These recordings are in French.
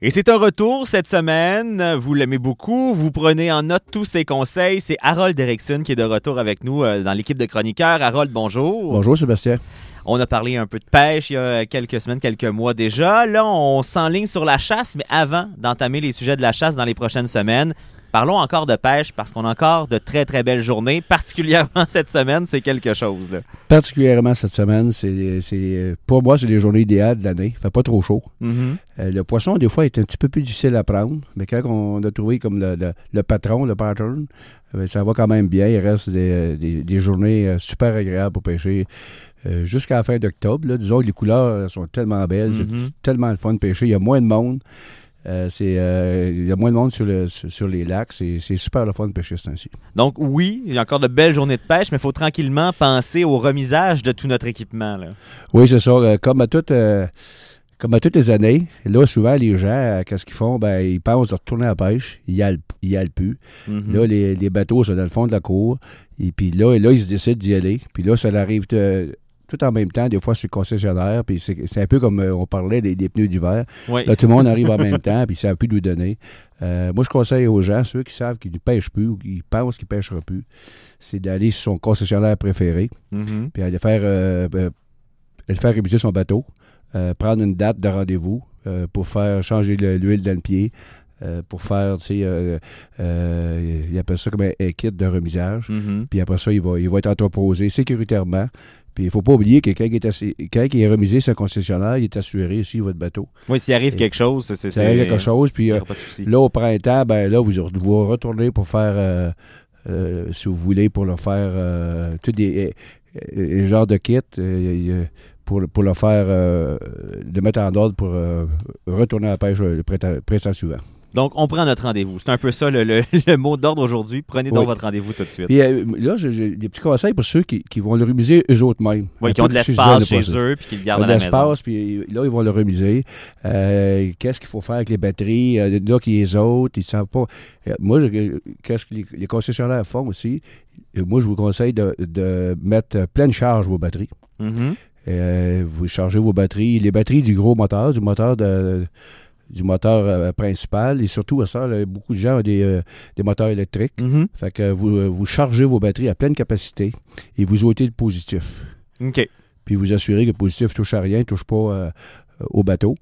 Et c'est un retour cette semaine. Vous l'aimez beaucoup. Vous prenez en note tous ses conseils. C'est Harold Erickson qui est de retour avec nous euh, dans l'équipe de chroniqueurs. Harold, bonjour. Bonjour Sébastien. On a parlé un peu de pêche il y a quelques semaines, quelques mois déjà. Là, on s'enligne sur la chasse, mais avant d'entamer les sujets de la chasse dans les prochaines semaines, Parlons encore de pêche parce qu'on a encore de très très belles journées, particulièrement cette semaine, c'est quelque chose. Là. Particulièrement cette semaine, c'est pour moi c'est les journées idéales de l'année. Il fait pas trop chaud. Mm-hmm. Euh, le poisson des fois est un petit peu plus difficile à prendre, mais quand on a trouvé comme le, patron, le pattern, euh, ça va quand même bien. Il reste des, journées euh, super agréables pour pêcher. jusqu'à la fin d'octobre. Disons que les couleurs sont tellement belles, c'est Mm-hmm. tellement le fun de pêcher. Il y a moins de monde. Euh, c'est, euh, il y a moins de monde sur, le, sur, les lacs. C'est, super le fun de pêcher ce temps-ci. Donc, oui, il y a encore de belles journées de pêche, mais il faut tranquillement penser au remisage de tout notre équipement. Là. Oui, c'est ça. Euh, comme à toutes. comme à toutes les années, là, souvent, les gens, qu'est-ce qu'ils font? Ben, ils pensent de retourner à la pêche. Ils n'y allent plus. Mm-hmm. Là, les, les, bateaux sont dans le fond de la cour. Et puis là, là ils se décident d'y aller. Puis là, ça arrive tout en même temps. Des fois, c'est le concessionnaire. Puis c'est un peu comme on parlait des, des pneus d'hiver. Oui. Là, tout le monde arrive en même temps, puis ils ne savent plus nous donner. Euh, moi, je conseille aux gens, ceux qui savent qu'ils ne pêchent plus ou qui pensent qu'ils ne pêcheront plus, c'est d'aller sur son concessionnaire préféré, Mm-hmm. puis aller faire, euh, euh, faire réviser son bateau, euh, prendre une date de rendez-vous euh, pour faire changer l'huile dans le pied, euh, pour faire, tu sais, euh, euh, il appelle ça comme un, un kit de remisage. Mm-hmm. Puis après ça, il va, il va être entreposé sécuritairement. Puis il ne faut pas oublier que quand il est, assi- quand il est remisé sur un concessionnaire, il est assuré aussi votre bateau. Oui, s'il arrive quelque chose, c'est. Ça arrive quelque chose. Puis euh, là, au printemps, ben là, vous, vous retournez pour faire, euh, si vous voulez, pour le faire, tous des genres de kits, euh, pour, pour le faire, euh, le mettre en ordre pour euh, retourner à la pêche le printemps, printemps suivant. Donc, on prend notre rendez-vous. C'est un peu ça le, le- le mot d'ordre aujourd'hui. Prenez donc Oui. votre rendez-vous tout de suite. Puis euh, là, j'ai des petits conseils pour ceux qui, qui vont le remiser eux autres mêmes. Oui, qui ont de l'espace le chez eux puis qui le gardent à de la maison. l'espace, puis là, ils vont le remiser. Euh, qu'est-ce qu'il faut faire avec les batteries? Euh, là, qui les autres, ils ne savent pas. Euh, moi, qu'est-ce que les, les concessionnaires font aussi? Euh, moi, je vous conseille de, de mettre pleine charge vos batteries. Mhm. Euh, vous chargez vos batteries, les batteries du gros moteur, du moteur de- du moteur euh, principal, et surtout à ça, là, beaucoup de gens ont des, euh, des moteurs électriques. Mhm. Fait que vous, euh, vous chargez vos batteries à pleine capacité et vous ôtez le positif OK. puis vous assurez que le positif touche à rien, touche pas au bateau.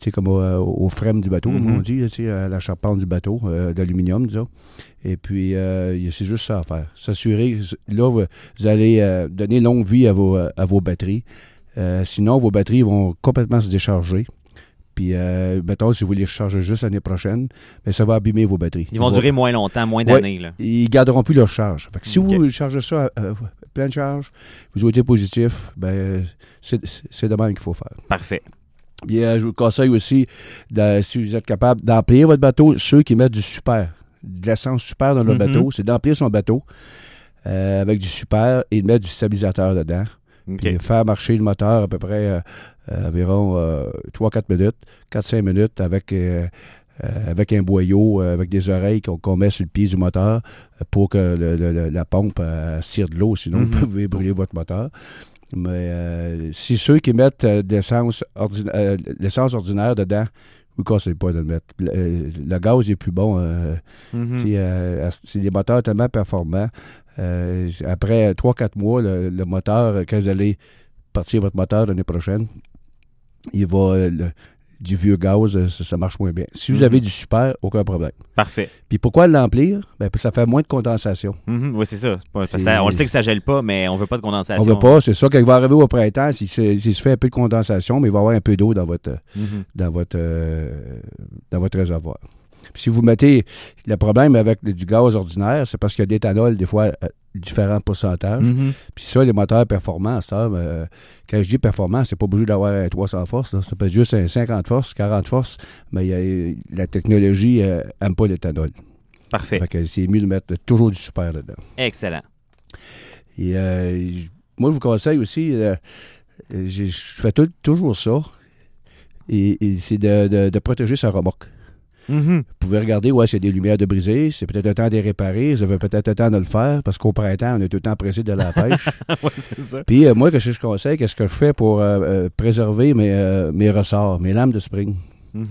Tu sais, comme au, au frame du bateau, comme Mhm. on dit, sais, à la charpente du bateau, euh, d'aluminium, disons. Et puis, euh, c'est juste ça à faire. S'assurer, là, vous, vous allez euh, donner longue vie à vos, à vos batteries. Sinon, vos batteries vont complètement se décharger. Puis, euh, mettons, si vous les rechargez juste l'année prochaine, ben, ça va abîmer vos batteries. Ils vont va- durer moins longtemps, moins Ouais. d'années. là. ils garderont plus leur charge. Fait que si vous chargez ça à, à pleine charge, vous êtes positif, ben c'est de même qu'il faut faire. Parfait. Bien, je vous conseille aussi, de- si vous êtes capable d'emplir votre bateau, ceux qui mettent du super, de l'essence super dans leur Mhm. bateau, c'est d'emplir son bateau euh, avec du super et de mettre du stabilisateur dedans. OK. Puis faire marcher le moteur à peu près euh, euh, environ 3-4 minutes, 4-5 minutes avec, euh, euh, avec un boyau, euh, avec des oreilles qu'on met sur le pied du moteur euh, pour que le- le- le- la pompe euh, tire de l'eau, sinon Mhm. vous pouvez brûler votre moteur. Mais euh, si ceux qui mettent euh, ordina- euh, l'essence ordinaire dedans, je vous conseille pas de le mettre. Le, euh, le gaz est plus bon. euh, Mhm. c'est, euh, c'est des moteurs tellement performants. Euh, après 3-4 mois, le, le moteur, quand vous allez partir votre moteur l'année prochaine, il va. le- du vieux gaz, euh, ça, ça marche moins bien. Si vous Mhm. avez du super, aucun problème. Parfait. Puis pourquoi l'emplir? Ben, ça fait moins de condensation. Mhm. Oui, c'est ça. Pas- on le sait que ça gèle pas, mais on veut pas de condensation. On veut pas, c'est ça, quand il va arriver au printemps, s'il se, fait un peu de condensation, mais il va y avoir un peu d'eau dans votre, Mhm. dans votre, euh, dans votre réservoir. Si vous mettez le problème avec du gaz ordinaire, c'est parce qu'il y a d'éthanol, des fois, à différents pourcentages. Mhm. Puis ça, les moteurs performants, ça, euh, quand je dis performant, c'est pas obligé d'avoir un 300 forces. là. Ça peut être juste un 50 forces, 40 forces, mais y a- la technologie n'aime pas l'éthanol. Parfait. Fait que c'est mieux de mettre toujours du super dedans. Excellent. Et euh, moi, je vous conseille aussi, euh, je je fais tout- toujours ça, et, et c'est de, de- de protéger sa remorque. Mhm. Vous pouvez regarder, ouais, c'est des lumières de briser, c'est peut-être le temps de les réparer, vous avez peut-être le temps de le faire, parce qu'au printemps, on est tout le temps pressé de la pêche. ouais. Puis euh, moi, qu'est-ce que je conseille, qu'est-ce que je fais pour euh, euh, préserver mes, euh, mes ressorts, mes lames de spring? Mhm.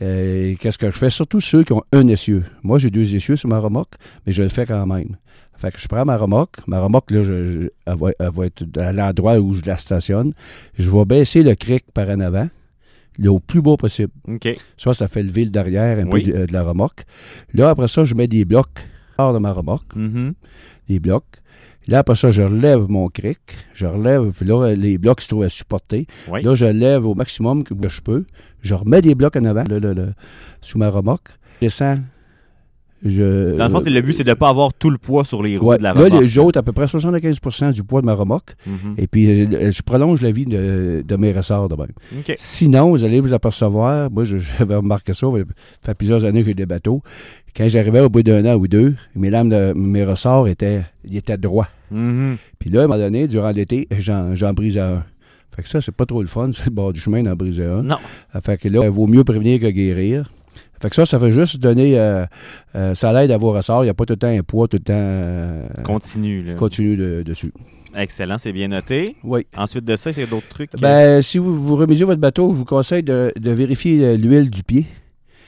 Euh, Qu'est-ce que je fais? Surtout ceux qui ont un essieu. Moi, j'ai deux essieux sur ma remorque, mais je le fais quand même. Fait que je prends ma remorque. Ma remorque, là, je, je- elle, va, elle va être à l'endroit où je la stationne. Je vais baisser le cric par en avant, au plus bas possible. OK. Ça, ça fait lever le derrière un Oui. peu euh, de la remorque. Là, après ça, je mets des blocs hors de ma remorque, Mhm. des blocs. Là, après ça, je relève mon cric. Je relève, là, les blocs se trouvent à supporter. Oui. Là, je lève au maximum que je peux. Je remets des blocs en avant, là, là, là, sous ma remorque. Je descends. Je, Dans le fond, c'est- le but, c'est de ne pas avoir tout le poids sur les roues Ouais, de la là, remorque. les- j'ôte à peu près 75% du poids de ma remorque. Mhm. Et puis, euh, je prolonge la vie de, de mes ressorts de même. Sinon, vous allez vous apercevoir, moi j'avais remarqué ça, ça fait plusieurs années que j'ai des bateaux. Quand j'arrivais au bout d'un an ou deux, mes lames de mes ressorts étaient, ils étaient droits. Mhm. Puis là, à un moment donné, durant l'été, j'en, j'en brisais un. Fait que ça, c'est pas trop le fun, sur le bord du chemin d'en briser un. Non. Fait que là, il vaut mieux prévenir que guérir. Fait que ça, ça fait juste donner, euh, euh, ça l'aide à vos ressorts. Il n'y a pas tout le temps un poids, tout le temps euh, Continue. là. continu de- dessus. Excellent, c'est bien noté. Oui. Ensuite de ça, c'est d'autres trucs? Ben, si vous, vous remisez votre bateau, je vous conseille de, de vérifier l'huile du pied.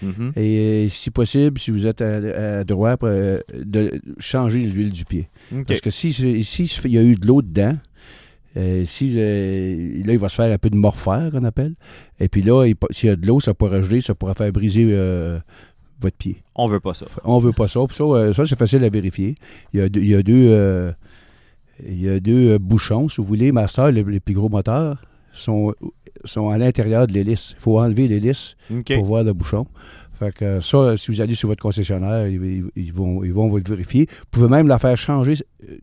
Mhm. Et si possible, si vous êtes à, à droite, euh, de changer l'huile du pied. Parce que si, si il y a eu de l'eau dedans, euh, si, euh, là, il va se faire un peu de morphère, qu'on appelle. Et puis là, s'il y a de l'eau, ça pourrait geler, ça pourrait faire briser euh, votre pied. On veut pas ça. On veut pas ça. Puis ça, ça, c'est facile à vérifier. Il y a deux, il y a deux, il y a deux bouchons, si vous voulez. Master, les, les plus gros moteurs, sont, sont à l'intérieur de l'hélice. Il faut enlever l'hélice pour voir le bouchon. Fait que euh, ça, si vous allez sur votre concessionnaire, ils, vont, ils vont vous le vérifier. Vous pouvez même la faire changer euh,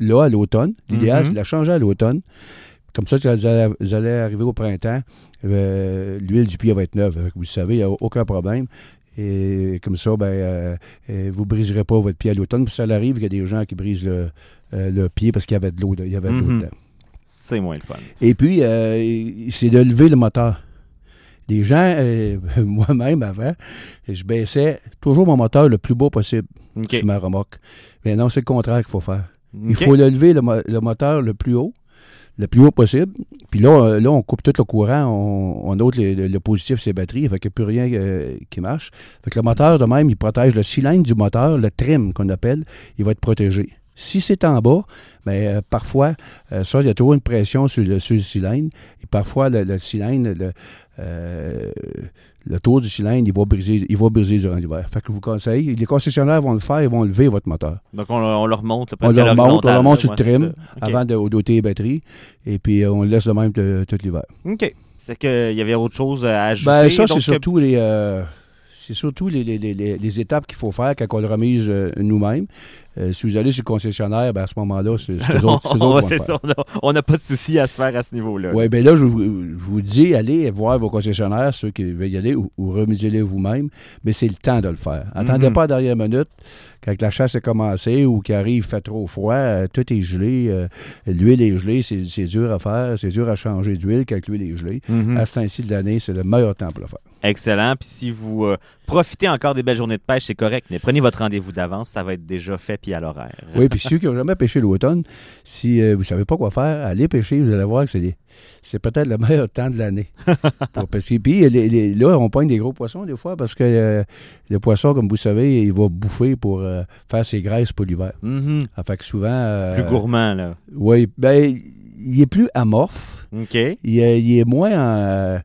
là, à l'automne. L'idéal, Mhm. c'est de la changer à l'automne. Comme ça, quand vous allez, vous allez arriver au printemps, euh, l'huile du pied va être neuve. Vous savez, il n'y a aucun problème. Et comme ça, ben, euh, vous ne briserez pas votre pied à l'automne. Puis ça arrive qu'il y a des gens qui brisent le, euh, le pied parce qu'il y avait de l'eau Mhm. dedans. C'est moins le fun. Et puis, euh, c'est de lever le moteur. Les gens, euh, moi-même avant, je baissais toujours mon moteur le plus bas possible sur ma remorque. Mais non, c'est le contraire qu'il faut faire. Il faut le lever le, mo- le moteur le plus haut, le plus haut possible. Puis là, euh, là on coupe tout le courant, on, on ôte le, le- le positif sur ses batteries, fait qu'il n'y a plus rien euh, qui marche. Fait que le moteur, de même, il protège le cylindre du moteur, le trim qu'on appelle, il va être protégé. Si c'est en bas, mais euh, parfois, euh, ça, il y a toujours une pression sur le, sur le cylindre. Et parfois, le, le cylindre, le, euh, le tour du cylindre, il va briser, il va briser durant l'hiver. Fait que je vous conseille, les concessionnaires vont le faire, ils vont lever votre moteur. Donc, on, on le remonte. On le remonte, on le remonte sur le trim avant de doter les batteries. Et puis, euh, on le laisse de même tout l'hiver. OK. C'est qu'il y avait autre chose à ajouter. Ben, ça, c'est surtout les. euh, c'est surtout les, les- les- les- les étapes qu'il faut faire quand on le remise euh, nous-mêmes. Euh, si vous allez sur le concessionnaire, ben, à ce moment-là, c'est eux autres, faire. ça. on On n'a pas de souci à se faire à ce niveau-là. Oui, bien là, je vous, je vous dis, allez voir vos concessionnaires, ceux qui veulent y aller, ou, ou remisez-les vous-même, mais c'est le temps de le faire. Attendez Mhm. pas à la dernière minute, quand la chasse est commencée ou qu'il arrive, fait trop froid, euh, tout est gelé, euh, l'huile est gelée, c'est c'est dur à faire, c'est dur à changer d'huile quand l'huile est gelée. Mhm. À ce temps-ci de l'année, c'est le meilleur temps pour le faire. Excellent. Puis si vous euh, profitez encore des belles journées de pêche, c'est correct. Mais prenez votre rendez-vous d'avance. Ça va être déjà fait puis à l'horaire. Oui, puis ceux qui n'ont jamais pêché l'automne, si euh, vous ne savez pas quoi faire, allez pêcher, vous allez voir que c'est des- c'est peut-être le meilleur temps de l'année. Pour pêcher. Puis les- les- là, on pogne des gros poissons des fois parce que euh, le poisson, comme vous savez, il va bouffer pour faire ses graisses pour l'hiver. Mhm. Ça fait que souvent. Plus gourmand, là. Oui, ben, il est plus amorphe. OK. Il est, il est moins en. euh,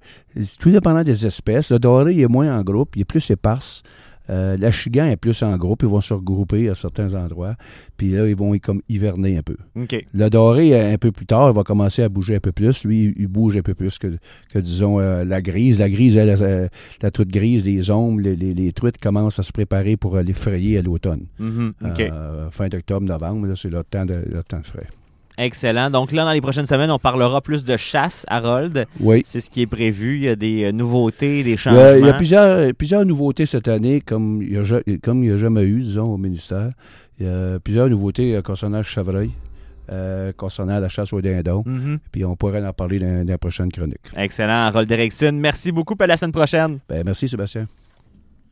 tout dépendant des espèces. Le doré, il est moins en groupe, il est plus éparse. Euh, L'achigan est plus en groupe, ils vont se regrouper à certains endroits. Puis là, ils vont comme hiverner un peu. OK. Le doré, euh, un peu plus tard, il va commencer à bouger un peu plus. Lui, il bouge un peu plus que, que disons, euh, la grise. La grise, elle, la truite grise, les ombres, les, les- les truites commencent à se préparer pour aller frayer à l'automne. Mhm. OK. Euh, fin d'octobre, novembre, c'est leur temps de, leur temps de frais. Excellent. Donc là, dans les prochaines semaines, on parlera plus de chasse, Harold. Oui. C'est ce qui est prévu. Il y a des euh, nouveautés, des changements. il y a plusieurs, plusieurs nouveautés cette année, comme il n'y a, ja- comme il y a jamais eu, disons, au ministère. Il y a plusieurs nouveautés euh, concernant le chevreuil, euh, concernant la chasse au dindon. Mhm. Puis on pourrait en parler dans, dans la prochaine chronique. Excellent, Harold Erickson. Merci beaucoup. À la semaine prochaine. Ben, merci, Sébastien.